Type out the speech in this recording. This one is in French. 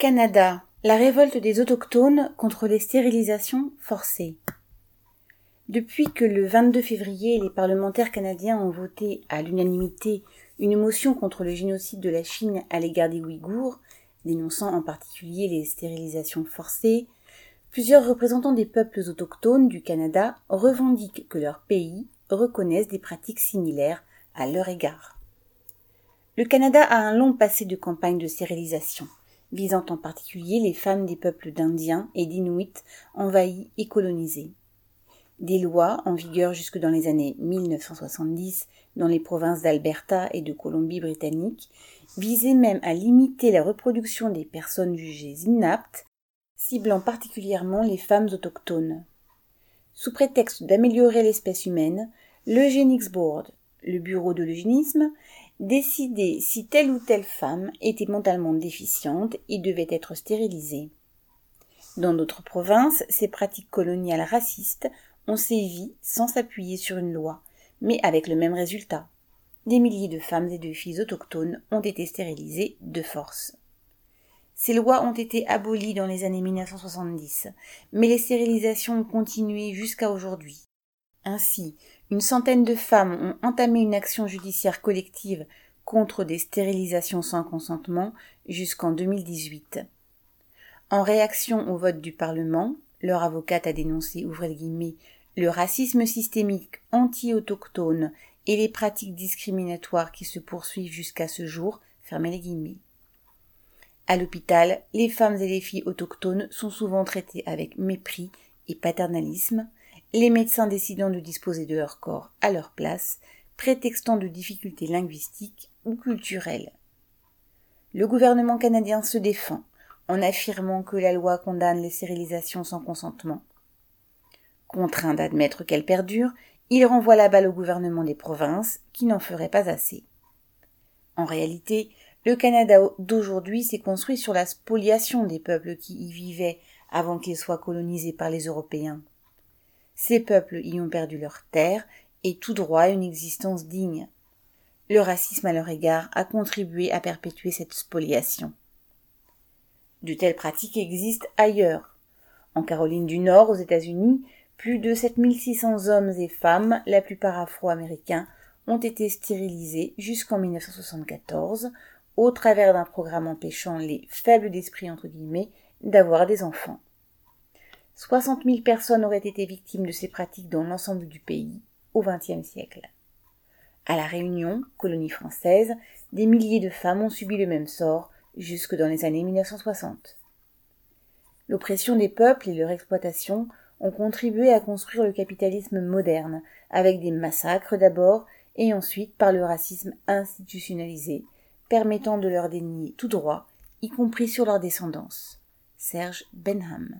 Canada. La révolte des autochtones contre les stérilisations forcées. Depuis que le 22 février, les parlementaires canadiens ont voté à l'unanimité une motion contre le génocide de la Chine à l'égard des Ouïghours, dénonçant en particulier les stérilisations forcées, plusieurs représentants des peuples autochtones du Canada revendiquent que leur pays reconnaisse des pratiques similaires à leur égard. Le Canada a un long passé de campagne de stérilisation visant en particulier les femmes des peuples d'Indiens et d'Inuits envahis et colonisés. Des lois, en vigueur jusque dans les années 1970 dans les provinces d'Alberta et de Colombie-Britannique, visaient même à limiter la reproduction des personnes jugées inaptes, ciblant particulièrement les femmes autochtones. Sous prétexte d'améliorer l'espèce humaine, l'Eugenics Board, le bureau de l'eugénisme, décider si telle ou telle femme était mentalement déficiente et devait être stérilisée. Dans d'autres provinces, ces pratiques coloniales racistes ont sévi sans s'appuyer sur une loi, mais avec le même résultat. Des milliers de femmes et de filles autochtones ont été stérilisées de force. Ces lois ont été abolies dans les années 1970, mais les stérilisations ont continué jusqu'à aujourd'hui. Ainsi, une centaine de femmes ont entamé une action judiciaire collective contre des stérilisations sans consentement jusqu'en 2018. En réaction au vote du Parlement, leur avocate a dénoncé, le racisme systémique anti-autochtone et les pratiques discriminatoires qui se poursuivent jusqu'à ce jour, fermez les. À l'hôpital, les femmes et les filles autochtones sont souvent traitées avec mépris et paternalisme, les médecins décidant de disposer de leur corps à leur place, prétextant de difficultés linguistiques ou culturelles. Le gouvernement canadien se défend en affirmant que la loi condamne les stérilisations sans consentement. Contraint d'admettre qu'elle perdure, il renvoie la balle au gouvernement des provinces qui n'en ferait pas assez. En réalité, le Canada d'aujourd'hui s'est construit sur la spoliation des peuples qui y vivaient avant qu'ils soient colonisés par les Européens. Ces peuples y ont perdu leurs terres et tout droit à une existence digne. Le racisme à leur égard a contribué à perpétuer cette spoliation. De telles pratiques existent ailleurs. En Caroline du Nord, aux États-Unis, plus de 7600 hommes et femmes, la plupart afro-américains, ont été stérilisés jusqu'en 1974 au travers d'un programme empêchant les faibles d'esprit d'avoir des enfants. 60 000 personnes auraient été victimes de ces pratiques dans l'ensemble du pays au XXe siècle. À la Réunion, colonie française, des milliers de femmes ont subi le même sort jusque dans les années 1960. L'oppression des peuples et leur exploitation ont contribué à construire le capitalisme moderne, avec des massacres d'abord et ensuite par le racisme institutionnalisé, permettant de leur dénier tout droit, y compris sur leur descendance. Serge Benham.